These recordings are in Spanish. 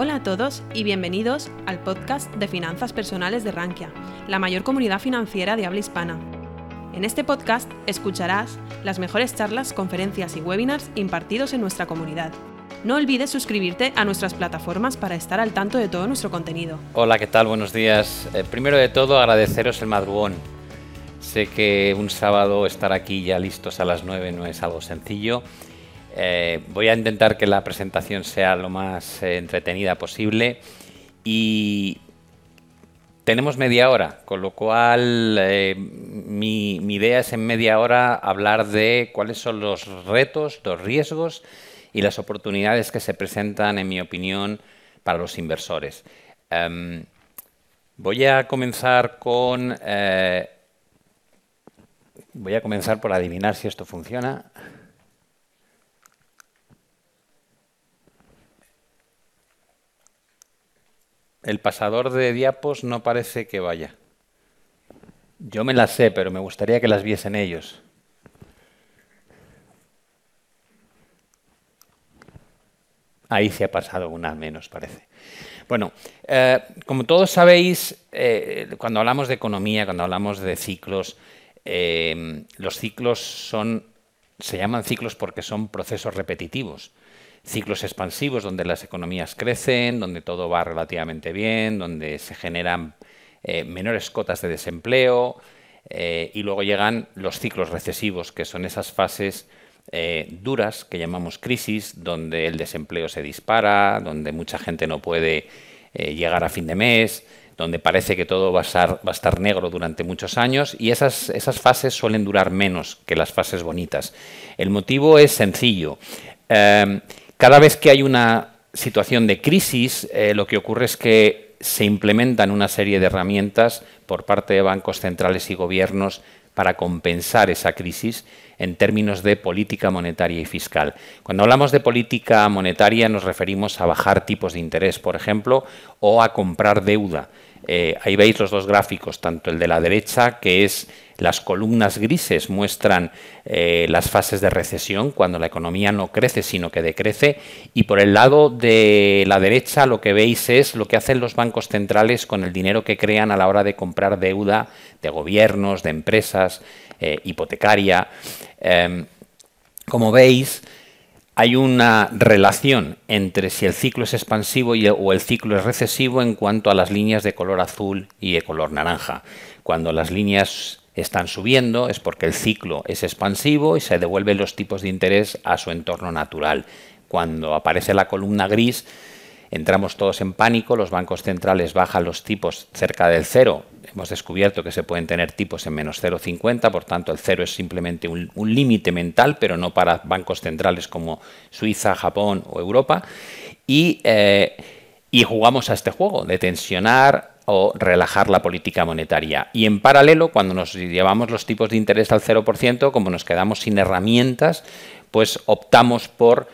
Hola a todos y bienvenidos al podcast de Finanzas Personales de Rankia, la mayor comunidad financiera de habla hispana. En este podcast escucharás las mejores charlas, conferencias y webinars impartidos en nuestra comunidad. No olvides suscribirte a nuestras plataformas para estar al tanto de todo nuestro contenido. Hola, ¿qué tal? Buenos días. Eh, primero de todo, agradeceros el madrugón. Sé que un sábado estar aquí ya listos a las 9 no es algo sencillo eh, voy a intentar que la presentación sea lo más eh, entretenida posible y tenemos media hora, con lo cual eh, mi, idea es en media hora hablar de cuáles son los retos, los riesgos y las oportunidades que se presentan, en mi opinión, para los inversores. Em, voy a comenzar con... voy a comenzar por adivinar si esto funciona. El pasador de diapos no parece que vaya. Yo me las sé, pero me gustaría que las viesen ellos. Ahí se ha pasado una menos, parece. Bueno, eh, como todos sabéis, eh, cuando hablamos de economía, cuando hablamos de ciclos, eh, los ciclos son, se llaman ciclos porque son procesos repetitivos ciclos expansivos donde las economías crecen, donde todo va relativamente bien, donde se generan eh, menores cotas de desempleo eh, y luego llegan los ciclos recesivos, que son esas fases eh, duras que llamamos crisis, donde el desempleo se dispara, donde mucha gente no puede llegar a fin de mes, donde parece que todo va a, estar, va a estar negro durante muchos años y esas, esas fases suelen durar menos que las fases bonitas. El motivo es sencillo. Cada vez que hay una situación de crisis, eh, lo que ocurre es que se implementan una serie de herramientas por parte de bancos centrales y gobiernos para compensar esa crisis en términos de política monetaria y fiscal. Cuando hablamos de política monetaria nos referimos a bajar tipos de interés, por ejemplo, o a comprar deuda. Eh, ahí veis los dos gráficos, tanto el de la derecha, que es las columnas grises muestran eh, las fases de recesión, cuando la economía no crece, sino que decrece, y por el lado de la derecha lo que veis es lo que hacen los bancos centrales con el dinero que crean a la hora de comprar deuda de gobiernos, de empresas, eh, hipotecaria. Em, como veis, hay una relación entre si el ciclo es expansivo o el ciclo es recesivo en cuanto a las líneas de color azul y de color naranja. Cuando las líneas están subiendo es porque el ciclo es expansivo y se devuelven los tipos de interés a su entorno natural. Cuando aparece la columna gris, entramos todos en pánico, los bancos centrales bajan los tipos cerca del cero hemos descubierto que se pueden tener tipos en menos 0,50, por tanto el cero es simplemente un, límite mental, pero no para bancos centrales como Suiza, Japón o Europa. Y, eh, y jugamos a este juego de tensionar o relajar la política monetaria. Y en paralelo, cuando nos llevamos los tipos de interés al 0%, como nos quedamos sin herramientas, pues optamos por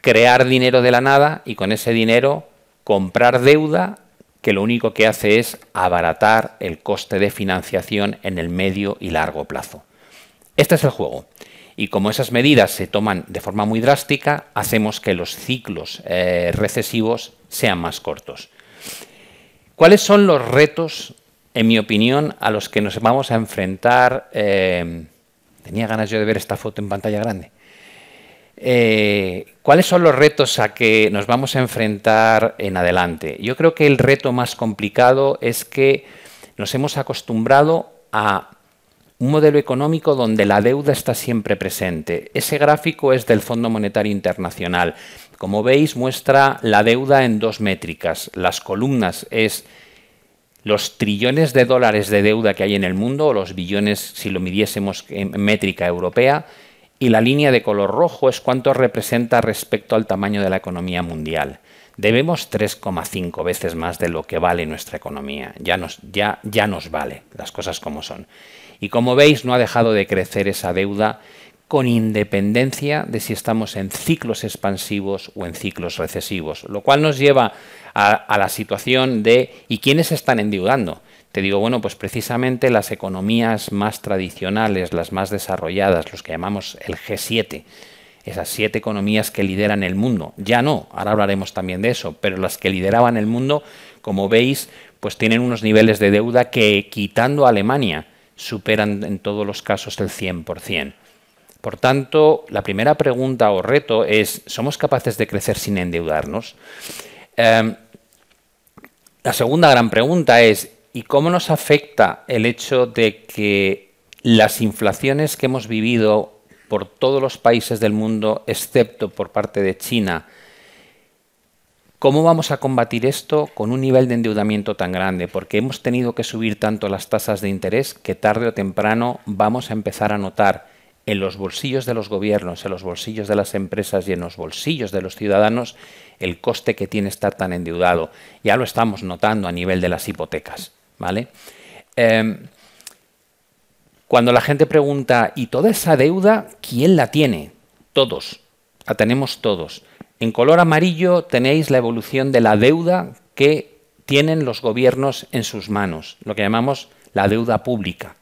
crear dinero de la nada y con ese dinero comprar deuda que lo único que hace es abaratar el coste de financiación en el medio y largo plazo. Este es el juego. Y como esas medidas se toman de forma muy drástica, hacemos que los ciclos eh, recesivos sean más cortos. ¿Cuáles son los retos, en mi opinión, a los que nos vamos a enfrentar? Eh, tenía ganas yo de ver esta foto en pantalla grande. Eh, ¿Cuáles son los retos a que nos vamos a enfrentar en adelante? Yo creo que el reto más complicado es que nos hemos acostumbrado a un modelo económico donde la deuda está siempre presente. Ese gráfico es del Fondo Monetario Internacional. Como veis, muestra la deuda en dos métricas. Las columnas es los trillones de dólares de deuda que hay en el mundo, o los billones si lo midiésemos en métrica europea, y la línea de color rojo es cuánto representa respecto al tamaño de la economía mundial. Debemos 3,5 veces más de lo que vale nuestra economía. Ya nos, ya, ya nos vale, las cosas como son. Y como veis, no ha dejado de crecer esa deuda con independencia de si estamos en ciclos expansivos o en ciclos recesivos, lo cual nos lleva a, a la situación de ¿y quiénes están endeudando? Te digo, bueno, pues precisamente las economías más tradicionales, las más desarrolladas, los que llamamos el G7, esas siete economías que lideran el mundo. Ya no, ahora hablaremos también de eso, pero las que lideraban el mundo, como veis, pues tienen unos niveles de deuda que, quitando a Alemania, superan en todos los casos el 100%. Por tanto, la primera pregunta o reto es, ¿somos capaces de crecer sin endeudarnos? Em, la segunda gran pregunta es, ¿y cómo nos afecta el hecho de que las inflaciones que hemos vivido por todos los países del mundo, excepto por parte de China. ¿Cómo vamos a combatir esto con un nivel de endeudamiento tan grande? Porque hemos tenido que subir tanto las tasas de interés que tarde o temprano vamos a empezar a notar en los bolsillos de los gobiernos, en los bolsillos de las empresas y en los bolsillos de los ciudadanos el coste que tiene estar tan endeudado. Ya lo estamos notando a nivel de las hipotecas. ¿Vale? Em, cuando la gente pregunta, ¿y toda esa deuda quién la tiene? Todos, la tenemos todos. En color amarillo tenéis la evolución de la deuda que tienen los gobiernos en sus manos, lo que llamamos la deuda pública.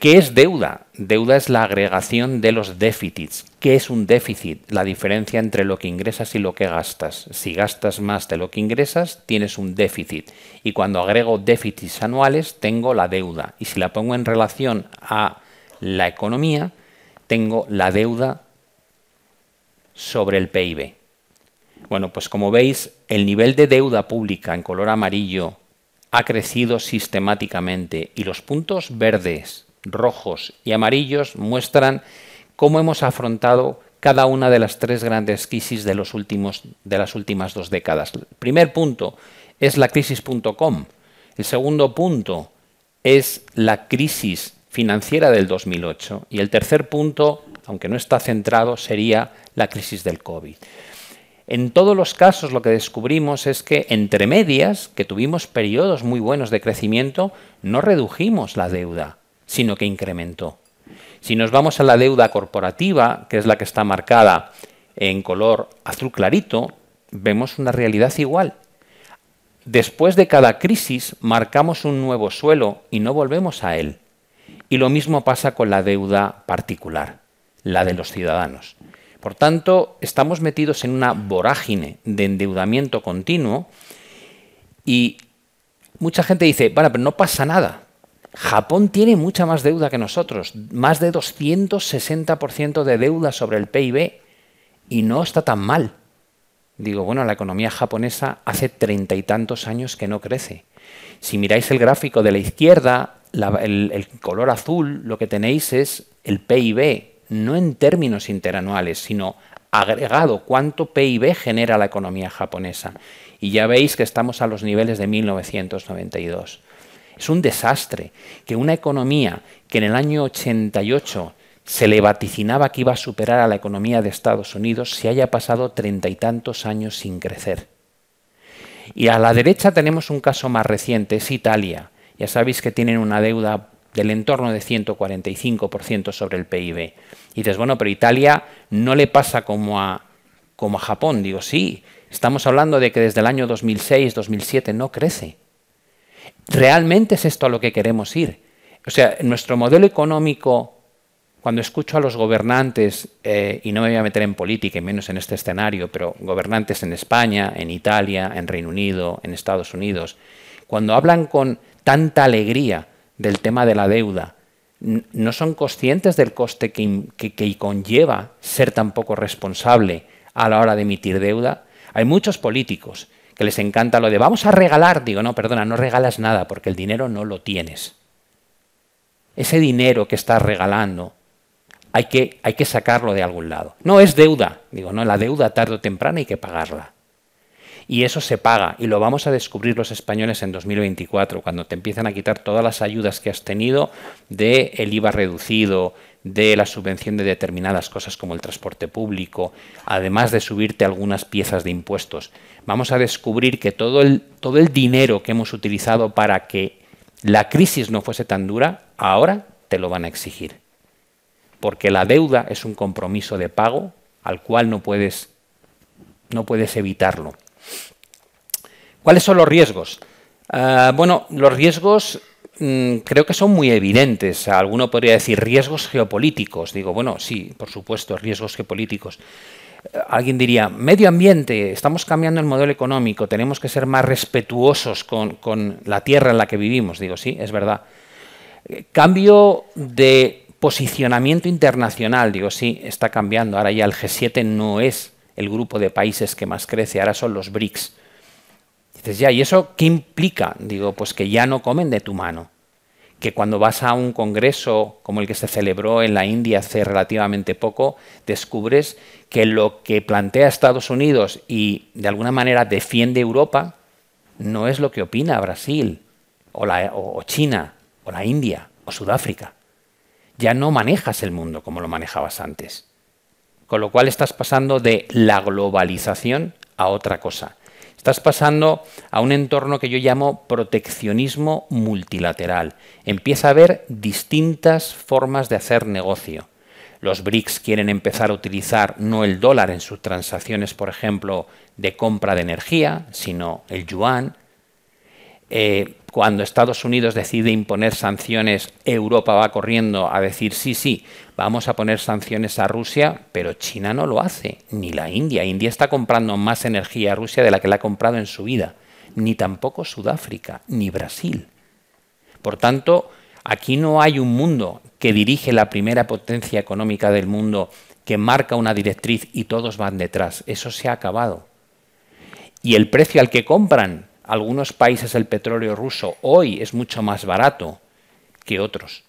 ¿Qué es deuda? Deuda es la agregación de los déficits. ¿Qué es un déficit? La diferencia entre lo que ingresas y lo que gastas. Si gastas más de lo que ingresas, tienes un déficit. Y cuando agrego déficits anuales, tengo la deuda. Y si la pongo en relación a la economía, tengo la deuda sobre el PIB. Bueno, pues como veis, el nivel de deuda pública en color amarillo ha crecido sistemáticamente y los puntos verdes rojos y amarillos muestran cómo hemos afrontado cada una de las tres grandes crisis de, los últimos, de las últimas dos décadas. El primer punto es la crisis.com. El segundo punto es la crisis financiera del 2008. Y el tercer punto, aunque no está centrado, sería la crisis del COVID. En todos los casos lo que descubrimos es que entre medias, que tuvimos periodos muy buenos de crecimiento, no redujimos la deuda sino que incrementó. Si nos vamos a la deuda corporativa, que es la que está marcada en color azul clarito, vemos una realidad igual. Después de cada crisis marcamos un nuevo suelo y no volvemos a él. Y lo mismo pasa con la deuda particular, la de los ciudadanos. Por tanto, estamos metidos en una vorágine de endeudamiento continuo y mucha gente dice, bueno, pero no pasa nada. Japón tiene mucha más deuda que nosotros, más de 260% de deuda sobre el PIB y no está tan mal. Digo, bueno, la economía japonesa hace treinta y tantos años que no crece. Si miráis el gráfico de la izquierda, el, el color azul, lo que tenéis es el PIB, no en términos interanuales, sino agregado cuánto PIB genera la economía japonesa. Y ya veis que estamos a los niveles de 1992. Es un desastre que una economía que en el año 88 se le vaticinaba que iba a superar a la economía de Estados Unidos se haya pasado treinta y tantos años sin crecer. Y a la derecha tenemos un caso más reciente, es Italia. Ya sabéis que tienen una deuda del entorno de 145% sobre el PIB. Y dices, bueno, pero Italia no le pasa como a, como a Japón. Digo, sí, estamos hablando de que desde el año 2006-2007 no crece. ¿Realmente es esto a lo que queremos ir? O sea, nuestro modelo económico, cuando escucho a los gobernantes, eh, y no me voy a meter en política y menos en este escenario, pero gobernantes en España, en Italia, en Reino Unido, en Estados Unidos, cuando hablan con tanta alegría del tema de la deuda, no son conscientes del coste que, que conlleva ser tan poco responsable a la hora de emitir deuda. Hay muchos políticos que les encanta lo de vamos a regalar. Digo, no, perdona, no regalas nada porque el dinero no lo tienes. Ese dinero que estás regalando hay que, hay que sacarlo de algún lado. No es deuda. Digo, no, la deuda tarde o temprano hay que pagarla. Y eso se paga y lo vamos a descubrir los españoles en 2024, cuando te empiezan a quitar todas las ayudas que has tenido del el IVA reducido, de la subvención de determinadas cosas como el transporte público, además de subirte algunas piezas de impuestos. Vamos a descubrir que todo el, todo el dinero que hemos utilizado para que la crisis no fuese tan dura, ahora te lo van a exigir. Porque la deuda es un compromiso de pago al cual no puedes, no puedes evitarlo. ¿Cuáles son los riesgos? Ah, bueno, los riesgos creo que son muy evidentes. Alguno podría decir riesgos geopolíticos. Digo, bueno, sí, por supuesto, riesgos geopolíticos. Eh, alguien diría, medio ambiente, estamos cambiando el modelo económico, tenemos que ser más respetuosos con, con la tierra en la que vivimos. Digo, sí, es verdad. Eh, cambio de posicionamiento internacional, digo, sí, está cambiando. Ahora ya el G7 no es el grupo de países que más crece, ahora son los BRICS. Dices, ya, ¿y eso qué implica? Digo, pues que ya no comen de tu mano. Que cuando vas a un congreso como el que se celebró en la India hace relativamente poco, descubres que lo que plantea Estados Unidos y de alguna manera defiende Europa no es lo que opina Brasil o, o China o la India o Sudáfrica. Ya no manejas el mundo como lo manejabas antes. Con lo cual estás pasando de la globalización a otra cosa. Estás pasando a un entorno que yo llamo proteccionismo multilateral. Empieza a haber distintas formas de hacer negocio. Los BRICS quieren empezar a utilizar no el dólar en sus transacciones, por ejemplo, de compra de energía, sino el yuan. Eh, cuando Estados Unidos decide imponer sanciones, Europa va corriendo a decir sí, sí, vamos a poner sanciones a Rusia, pero China no lo hace, ni la India. India está comprando más energía a Rusia de la que la ha comprado en su vida, ni tampoco Sudáfrica, ni Brasil. Por tanto, aquí no hay un mundo que dirige la primera potencia económica del mundo, que marca una directriz y todos van detrás. Eso se ha acabado. Y el precio al que compran algunos países el petróleo ruso hoy es mucho más barato que otros.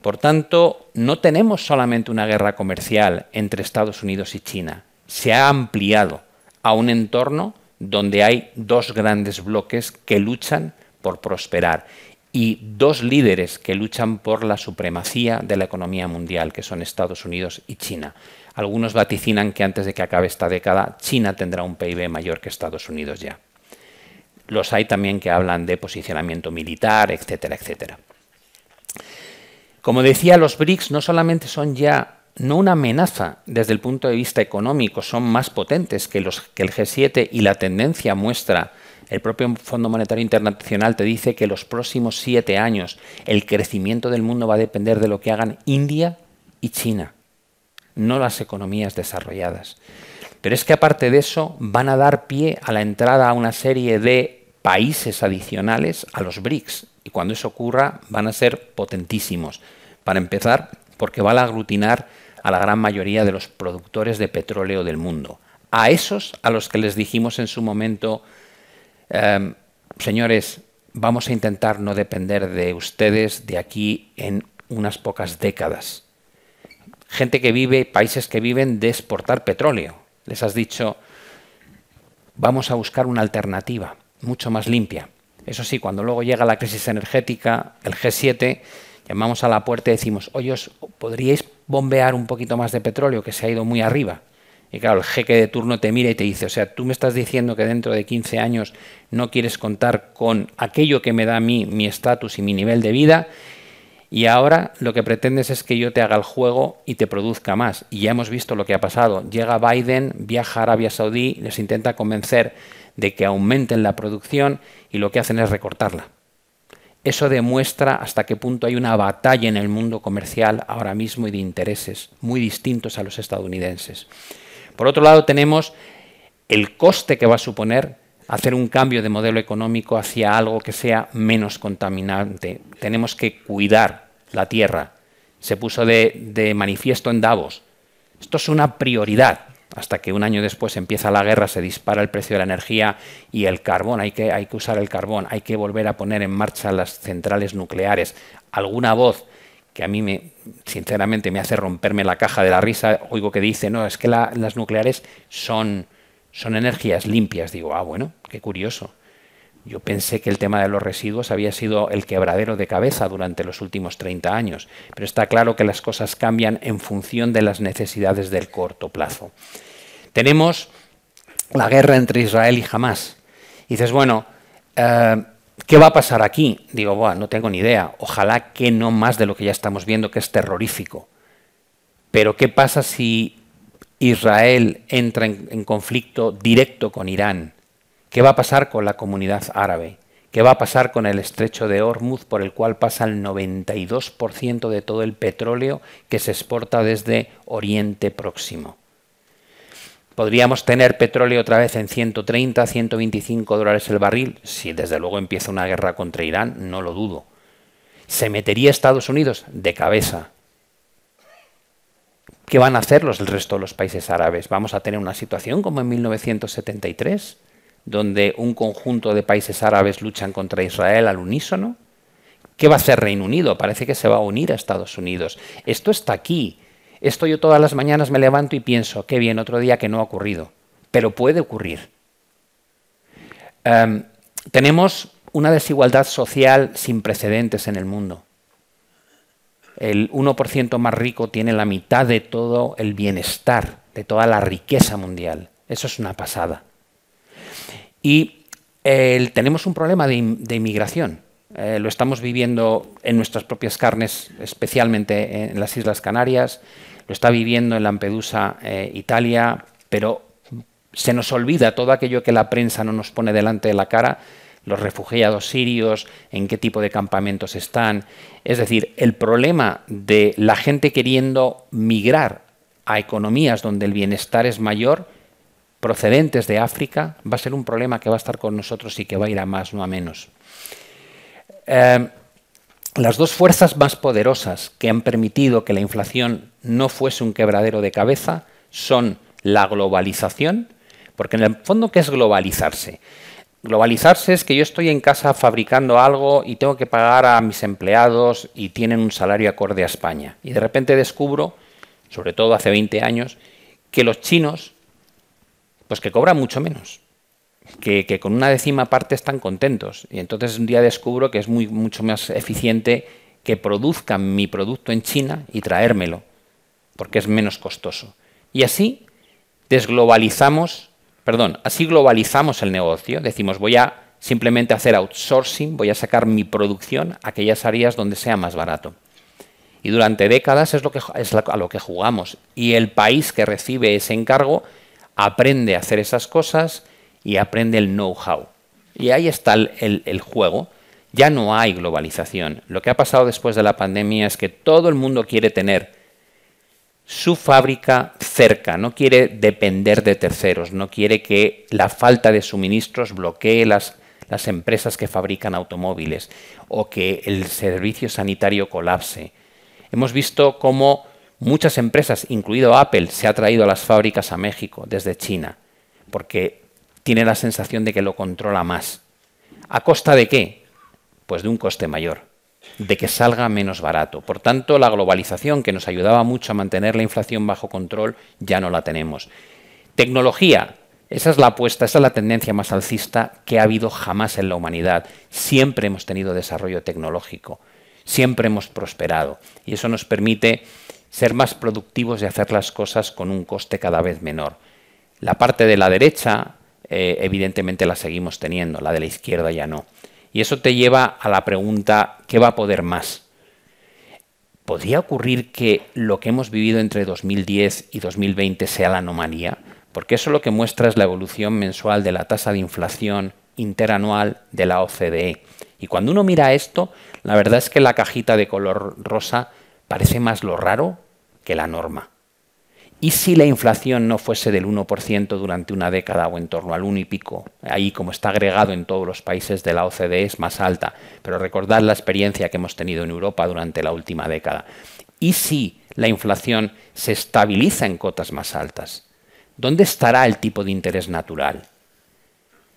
Por tanto, no tenemos solamente una guerra comercial entre Estados Unidos y China. Se ha ampliado a un entorno donde hay dos grandes bloques que luchan por prosperar y dos líderes que luchan por la supremacía de la economía mundial, que son Estados Unidos y China. Algunos vaticinan que antes de que acabe esta década, China tendrá un PIB mayor que Estados Unidos ya. Los hay también que hablan de posicionamiento militar, etcétera, etcétera. Como decía, los BRICS no solamente son ya no una amenaza desde el punto de vista económico, son más potentes que, los, que el G7 y la tendencia muestra, el propio Fondo Monetario Internacional te dice que los próximos siete años el crecimiento del mundo va a depender de lo que hagan India y China, no las economías desarrolladas. Pero es que aparte de eso van a dar pie a la entrada a una serie de países adicionales a los BRICS. Y cuando eso ocurra van a ser potentísimos. Para empezar, porque van a aglutinar a la gran mayoría de los productores de petróleo del mundo. A esos a los que les dijimos en su momento, em, señores, vamos a intentar no depender de ustedes de aquí en unas pocas décadas. Gente que vive, países que viven de exportar petróleo. Les has dicho, vamos a buscar una alternativa mucho más limpia. Eso sí, cuando luego llega la crisis energética, el G7, llamamos a la puerta y decimos, oye, ¿podríais bombear un poquito más de petróleo que se ha ido muy arriba? Y claro, el jeque de turno te mira y te dice, o sea, tú me estás diciendo que dentro de 15 años no quieres contar con aquello que me da a mí mi estatus y mi nivel de vida, y ahora lo que pretendes es que yo te haga el juego y te produzca más. Y ya hemos visto lo que ha pasado. Llega Biden, viaja a Arabia Saudí, les intenta convencer de que aumenten la producción y lo que hacen es recortarla. Eso demuestra hasta qué punto hay una batalla en el mundo comercial ahora mismo y de intereses muy distintos a los estadounidenses. Por otro lado, tenemos el coste que va a suponer hacer un cambio de modelo económico hacia algo que sea menos contaminante. Tenemos que cuidar la tierra. Se puso de, de manifiesto en Davos. Esto es una prioridad hasta que un año después empieza la guerra, se dispara el precio de la energía y el carbón, hay que, hay que usar el carbón, hay que volver a poner en marcha las centrales nucleares. Alguna voz que a mí me, sinceramente me hace romperme la caja de la risa, oigo que dice, no, es que las nucleares son, son energías limpias. Digo, ah, bueno, qué curioso. Yo pensé que el tema de los residuos había sido el quebradero de cabeza durante los últimos 30 años, pero está claro que las cosas cambian en función de las necesidades del corto plazo. Tenemos la guerra entre Israel y Hamas. Y dices, bueno, eh, ¿qué va a pasar aquí? Digo, bueno, no tengo ni idea. Ojalá que no más de lo que ya estamos viendo, que es terrorífico. Pero ¿qué pasa si Israel entra en conflicto directo con Irán? ¿Qué va a pasar con la comunidad árabe? ¿Qué va a pasar con el estrecho de Hormuz por el cual pasa el 92% de todo el petróleo que se exporta desde Oriente Próximo? ¿Podríamos tener petróleo otra vez en 130, 125 dólares el barril? Si desde luego empieza una guerra contra Irán, no lo dudo. ¿Se metería Estados Unidos? De cabeza. ¿Qué van a hacer los, el resto de los países árabes? ¿Vamos a tener una situación como en 1973? Donde un conjunto de países árabes luchan contra Israel al unísono? ¿Qué va a hacer Reino Unido? Parece que se va a unir a Estados Unidos. Esto está aquí. Esto yo todas las mañanas me levanto y pienso, qué bien, otro día que no ha ocurrido. Pero puede ocurrir. Em, tenemos una desigualdad social sin precedentes en el mundo. El 1% más rico tiene la mitad de todo el bienestar, de toda la riqueza mundial. Eso es una pasada. Y tenemos un problema de, inmigración. Eh, lo estamos viviendo en nuestras propias carnes, especialmente en las Islas Canarias, lo está viviendo en Lampedusa, eh, Italia, pero se nos olvida todo aquello que la prensa no nos pone delante de la cara, los refugiados sirios, en qué tipo de campamentos están. Es decir, el problema de la gente queriendo migrar a economías donde el bienestar es mayor procedentes de África va a ser un problema que va a estar con nosotros y que va a ir a más, no a menos. Eh, las dos fuerzas más poderosas que han permitido que la inflación no fuese un quebradero de cabeza son la globalización, porque en el fondo, ¿qué es globalizarse? Globalizarse es que yo estoy en casa fabricando algo y tengo que pagar a mis empleados y tienen un salario acorde a España. Y de repente descubro, sobre todo hace 20 años, que los chinos pues que cobran mucho menos, que, con una décima parte están contentos. Y entonces un día descubro que es mucho más eficiente que produzcan mi producto en China y traérmelo, porque es menos costoso. Y así desglobalizamos, perdón, así globalizamos el negocio. Decimos, voy a simplemente hacer outsourcing, voy a sacar mi producción a aquellas áreas donde sea más barato. Y durante décadas es, lo que, es a lo que jugamos. Y el país que recibe ese encargo aprende a hacer esas cosas y aprende el know-how. Y ahí está el, juego. Ya no hay globalización. Lo que ha pasado después de la pandemia es que todo el mundo quiere tener su fábrica cerca, no quiere depender de terceros, no quiere que la falta de suministros bloquee las, las empresas que fabrican automóviles o que el servicio sanitario colapse. Hemos visto cómo Muchas empresas, incluido Apple, se ha traído a las fábricas a México desde China, porque tiene la sensación de que lo controla más. ¿A costa de qué? Pues de un coste mayor, de que salga menos barato. Por tanto, la globalización que nos ayudaba mucho a mantener la inflación bajo control ya no la tenemos. Tecnología, esa es la apuesta, esa es la tendencia más alcista que ha habido jamás en la humanidad. Siempre hemos tenido desarrollo tecnológico, siempre hemos prosperado y eso nos permite ser más productivos y hacer las cosas con un coste cada vez menor. La parte de la derecha, eh, evidentemente la seguimos teniendo, la de la izquierda ya no. Y eso te lleva a la pregunta, ¿qué va a poder más? ¿Podría ocurrir que lo que hemos vivido entre 2010 y 2020 sea la anomalía? Porque eso lo que muestra es la evolución mensual de la tasa de inflación interanual de la OCDE. Y cuando uno mira esto, la verdad es que la cajita de color rosa parece más lo raro que la norma. ¿Y si la inflación no fuese del 1% durante una década o en torno al 1 y pico? Ahí, como está agregado en todos los países de la OCDE, es más alta. Pero recordad la experiencia que hemos tenido en Europa durante la última década. ¿Y si la inflación se estabiliza en cotas más altas? ¿Dónde estará el tipo de interés natural?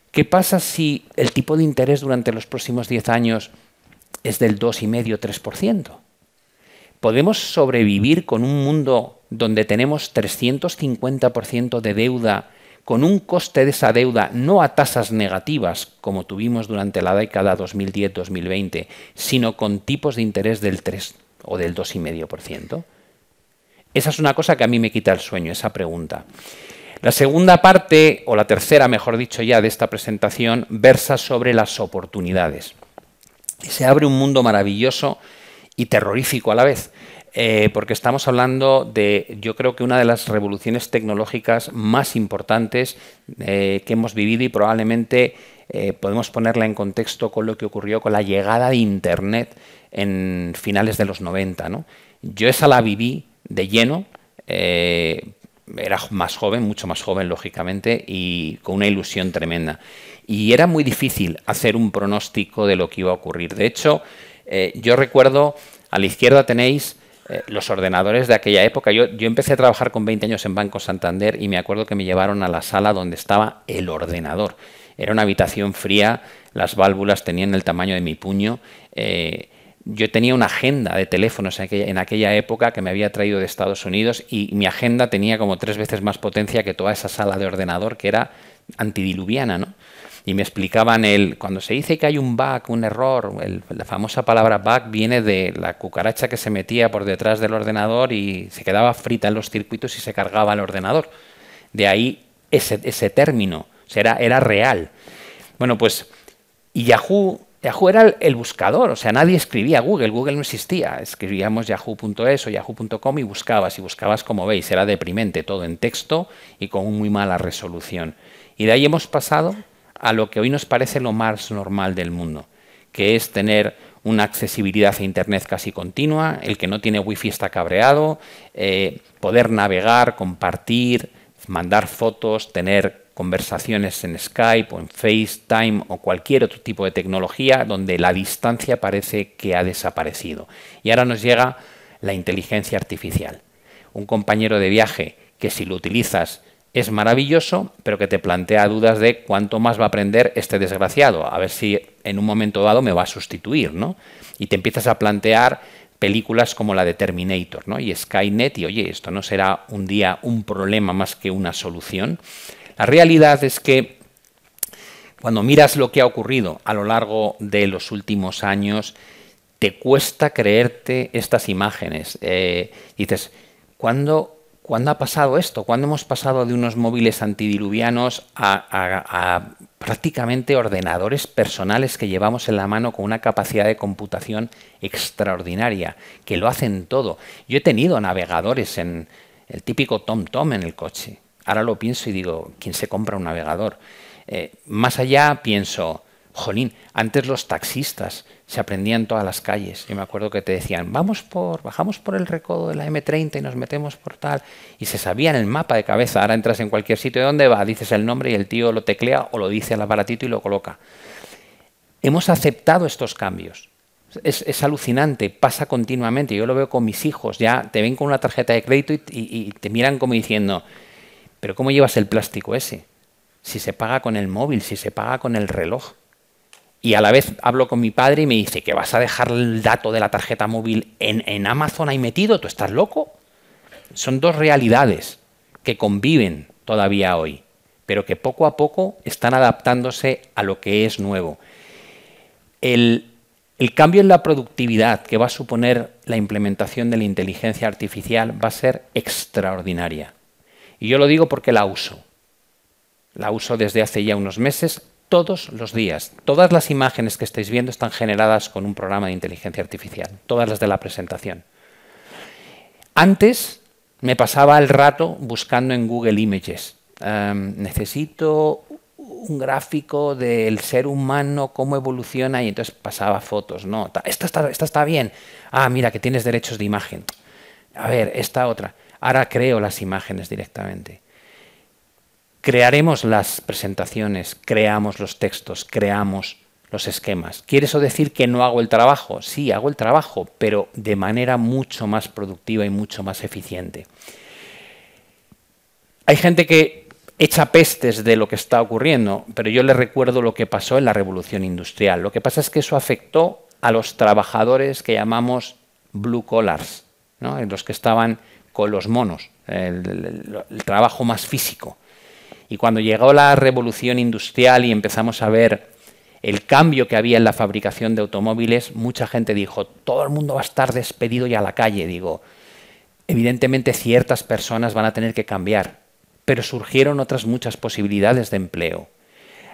¿Qué pasa si el tipo de interés durante los próximos 10 años es del 2,5-3%? ¿Podemos sobrevivir con un mundo donde tenemos 350% de deuda, con un coste de esa deuda no a tasas negativas como tuvimos durante la década 2010-2020, sino con tipos de interés del 3 o del 2,5%? Esa es una cosa que a mí me quita el sueño, esa pregunta. La segunda parte, o la tercera, mejor dicho ya, de esta presentación, versa sobre las oportunidades. Se abre un mundo maravilloso y terrorífico a la vez. Eh, porque estamos hablando de, yo creo que una de las revoluciones tecnológicas más importantes eh, que hemos vivido y probablemente eh, podemos ponerla en contexto con lo que ocurrió con la llegada de Internet en finales de los 90. ¿no? Yo esa la viví de lleno, era más joven, mucho más joven, lógicamente, y con una ilusión tremenda. Y era muy difícil hacer un pronóstico de lo que iba a ocurrir. De hecho, yo recuerdo, a la izquierda tenéis eh, los ordenadores de aquella época. Yo, yo, empecé a trabajar con 20 años en Banco Santander y me acuerdo que me llevaron a la sala donde estaba el ordenador. Era una habitación fría, las válvulas tenían el tamaño de mi puño. Eh, yo tenía una agenda de teléfonos en aquella, época que me había traído de Estados Unidos y mi agenda tenía como tres veces más potencia que toda esa sala de ordenador que era antidiluviana, ¿no? Y me explicaban el, cuando se dice que hay un bug, un error, la famosa palabra bug viene de la cucaracha que se metía por detrás del ordenador y se quedaba frita en los circuitos y se cargaba el ordenador. De ahí ese, ese término, o sea, era, era real. Bueno, pues, y Yahoo Yahoo era el buscador, o sea, nadie escribía Google, Google no existía. Escribíamos yahoo.es o yahoo.com y buscabas, y buscabas como veis, era deprimente, todo en texto y con muy mala resolución. Y de ahí hemos pasado a lo que hoy nos parece lo más normal del mundo, que es tener una accesibilidad a Internet casi continua, el que no tiene wifi está cabreado, eh, poder navegar, compartir, mandar fotos, tener conversaciones en Skype o en FaceTime o cualquier otro tipo de tecnología donde la distancia parece que ha desaparecido. Y ahora nos llega la inteligencia artificial. Un compañero de viaje que si lo utilizas es maravilloso, pero que te plantea dudas de cuánto más va a aprender este desgraciado, a ver si en un momento dado me va a sustituir, ¿no? Y te empiezas a plantear películas como la de Terminator, ¿no? Y Skynet, y oye, esto no será un día un problema más que una solución. La realidad es que cuando miras lo que ha ocurrido a lo largo de los últimos años, te cuesta creerte estas imágenes. Eh, dices, ¿cuándo, ha pasado esto? ¿Cuándo hemos pasado de unos móviles antidiluvianos a, prácticamente ordenadores personales que llevamos en la mano con una capacidad de computación extraordinaria, que lo hacen todo? Yo he tenido navegadores en el típico TomTom -tom en el coche. Ahora lo pienso y digo, ¿quién se compra un navegador? Eh, más allá pienso, jolín, antes los taxistas se aprendían todas las calles. Yo me acuerdo que te decían, vamos por, bajamos por el recodo de la M30 y nos metemos por tal. Y se sabía en el mapa de cabeza. Ahora entras en cualquier sitio de dónde va, dices el nombre y el tío lo teclea o lo dice al aparatito y lo coloca. Hemos aceptado estos cambios. Es, alucinante, pasa continuamente. Yo lo veo con mis hijos, ya te ven con una tarjeta de crédito y te miran como diciendo, pero ¿cómo llevas el plástico ese? Si se paga con el móvil, si se paga con el reloj. Y a la vez hablo con mi padre y me dice que vas a dejar el dato de la tarjeta móvil en, Amazon ahí metido, ¿tú estás loco? Son dos realidades que conviven todavía hoy, pero que poco a poco están adaptándose a lo que es nuevo. el cambio en la productividad que va a suponer la implementación de la inteligencia artificial va a ser extraordinaria. Y yo lo digo porque la uso. La uso desde hace ya unos meses, todos los días. Todas las imágenes que estáis viendo están generadas con un programa de inteligencia artificial, todas las de la presentación. Antes me pasaba el rato buscando en Google Images. Em, necesito un gráfico del ser humano, cómo evoluciona, y entonces pasaba fotos. No, esta está, esta está bien. Ah, mira, que tienes derechos de imagen. A ver, esta otra. Ahora creo las imágenes directamente. Crearemos las presentaciones, creamos los textos, creamos los esquemas. ¿Quiere eso decir que no hago el trabajo? Sí, hago el trabajo, pero de manera mucho más productiva y mucho más eficiente. Hay gente que echa pestes de lo que está ocurriendo, pero yo les recuerdo lo que pasó en la revolución industrial. Lo que pasa es que eso afectó a los trabajadores que llamamos blue collars, los que estaban con los monos, el, trabajo más físico. Y cuando llegó la revolución industrial y empezamos a ver el cambio que había en la fabricación de automóviles, mucha gente dijo, todo el mundo va a estar despedido y a la calle. Digo, evidentemente ciertas personas van a tener que cambiar, pero surgieron otras muchas posibilidades de empleo.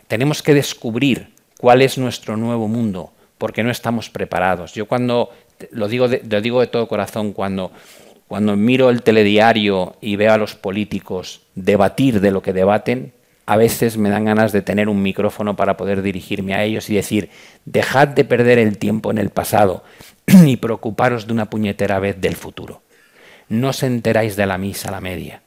Tenemos que descubrir cuál es nuestro nuevo mundo, porque no estamos preparados. Yo cuando, lo digo lo digo de todo corazón, cuando cuando miro el telediario y veo a los políticos debatir de lo que debaten, a veces me dan ganas de tener un micrófono para poder dirigirme a ellos y decir, dejad de perder el tiempo en el pasado y preocuparos de una puñetera vez del futuro. No os enteráis de la misa a la media.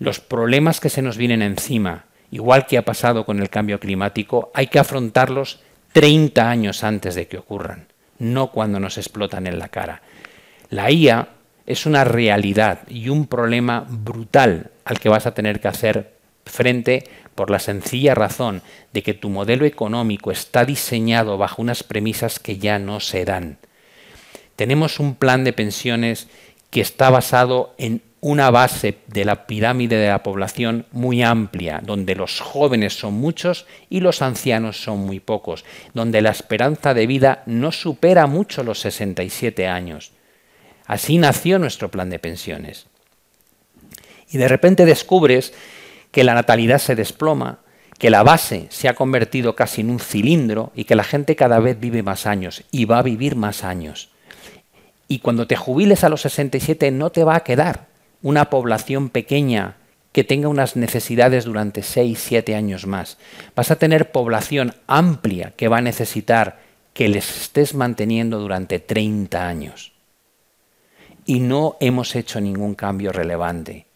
Los problemas que se nos vienen encima, igual que ha pasado con el cambio climático, hay que afrontarlos 30 años antes de que ocurran, no cuando nos explotan en la cara. La IA es una realidad y un problema brutal al que vas a tener que hacer frente por la sencilla razón de que tu modelo económico está diseñado bajo unas premisas que ya no se dan. Tenemos un plan de pensiones que está basado en una base de la pirámide de la población muy amplia, donde los jóvenes son muchos y los ancianos son muy pocos, donde la esperanza de vida no supera mucho los 67 años. Así nació nuestro plan de pensiones. Y de repente descubres que la natalidad se desploma, que la base se ha convertido casi en un cilindro y que la gente cada vez vive más años y va a vivir más años. Y cuando te jubiles a los 67 no te va a quedar una población pequeña que tenga unas necesidades durante 6, 7 años más. Vas a tener población amplia que va a necesitar que les estés manteniendo durante 30 años. Y no hemos hecho ningún cambio relevante.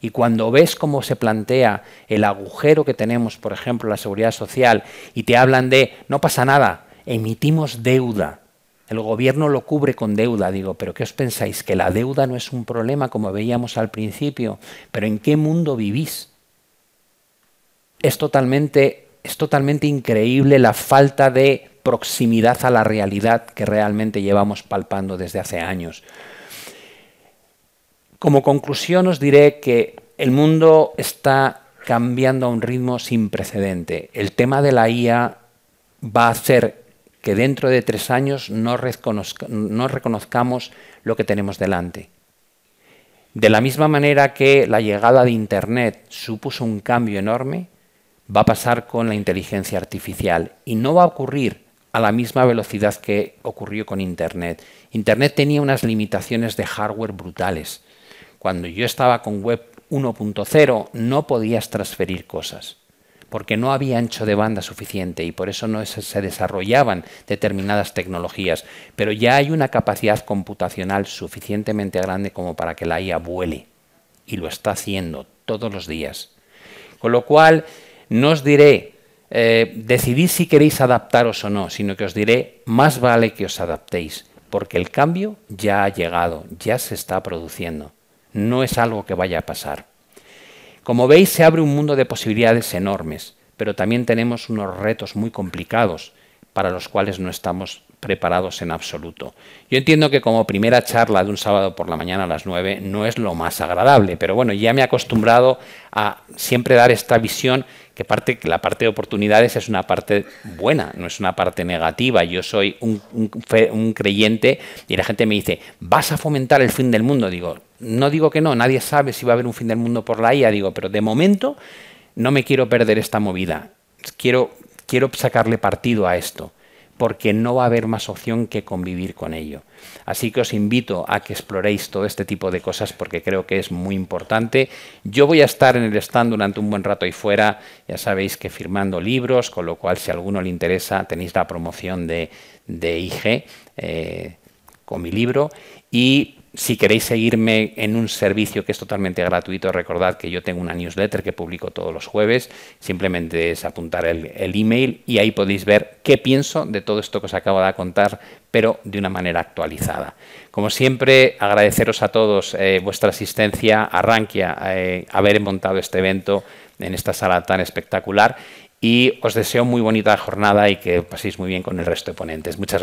Y cuando ves cómo se plantea el agujero que tenemos, por ejemplo, la seguridad social, y te hablan de, no pasa nada, emitimos deuda, el gobierno lo cubre con deuda, digo, pero ¿qué os pensáis? ¿Que la deuda no es un problema como veíamos al principio? ¿Pero en qué mundo vivís? Es totalmente, es totalmente increíble la falta de proximidad a la realidad que realmente llevamos palpando desde hace años. Como conclusión os diré que el mundo está cambiando a un ritmo sin precedente. El tema de la IA va a hacer que dentro de tres años no, reconozcamos lo que tenemos delante. De la misma manera que la llegada de Internet supuso un cambio enorme, va a pasar con la inteligencia artificial y no va a ocurrir a la misma velocidad que ocurrió con Internet. Internet tenía unas limitaciones de hardware brutales. Cuando yo estaba con Web 1.0 no podías transferir cosas, porque no había ancho de banda suficiente y por eso no se desarrollaban determinadas tecnologías. Pero ya hay una capacidad computacional suficientemente grande como para que la IA vuele y lo está haciendo todos los días. Con lo cual, no os diré, eh, decidid si queréis adaptaros o no, sino que os diré, más vale que os adaptéis, porque el cambio ya ha llegado, ya se está produciendo no es algo que vaya a pasar. Como veis, se abre un mundo de posibilidades enormes, pero también tenemos unos retos muy complicados para los cuales no estamos preparados en absoluto. Yo entiendo que como primera charla de un sábado por la mañana a las 9 no es lo más agradable, pero bueno, ya me he acostumbrado a siempre dar esta visión que parte, la parte de oportunidades es una parte buena, no es una parte negativa. Yo soy un, un creyente y la gente me dice, vas a fomentar el fin del mundo. Digo, no digo que no, nadie sabe si va a haber un fin del mundo por la IA, digo, pero de momento no me quiero perder esta movida. Quiero, quiero sacarle partido a esto porque no va a haber más opción que convivir con ello. Así que os invito a que exploréis todo este tipo de cosas porque creo que es muy importante. Yo voy a estar en el stand durante un buen rato ahí fuera, ya sabéis que firmando libros, con lo cual si a alguno le interesa tenéis la promoción de, de IG eh, con mi libro y si queréis seguirme en un servicio que es totalmente gratuito, recordad que yo tengo una newsletter que publico todos los jueves. Simplemente es apuntar el, email y ahí podéis ver qué pienso de todo esto que os acabo de contar, pero de una manera actualizada. Como siempre, agradeceros a todos eh, vuestra asistencia a Rankia, eh, haber montado este evento en esta sala tan espectacular y os deseo muy bonita jornada y que paséis muy bien con el resto de ponentes. Muchas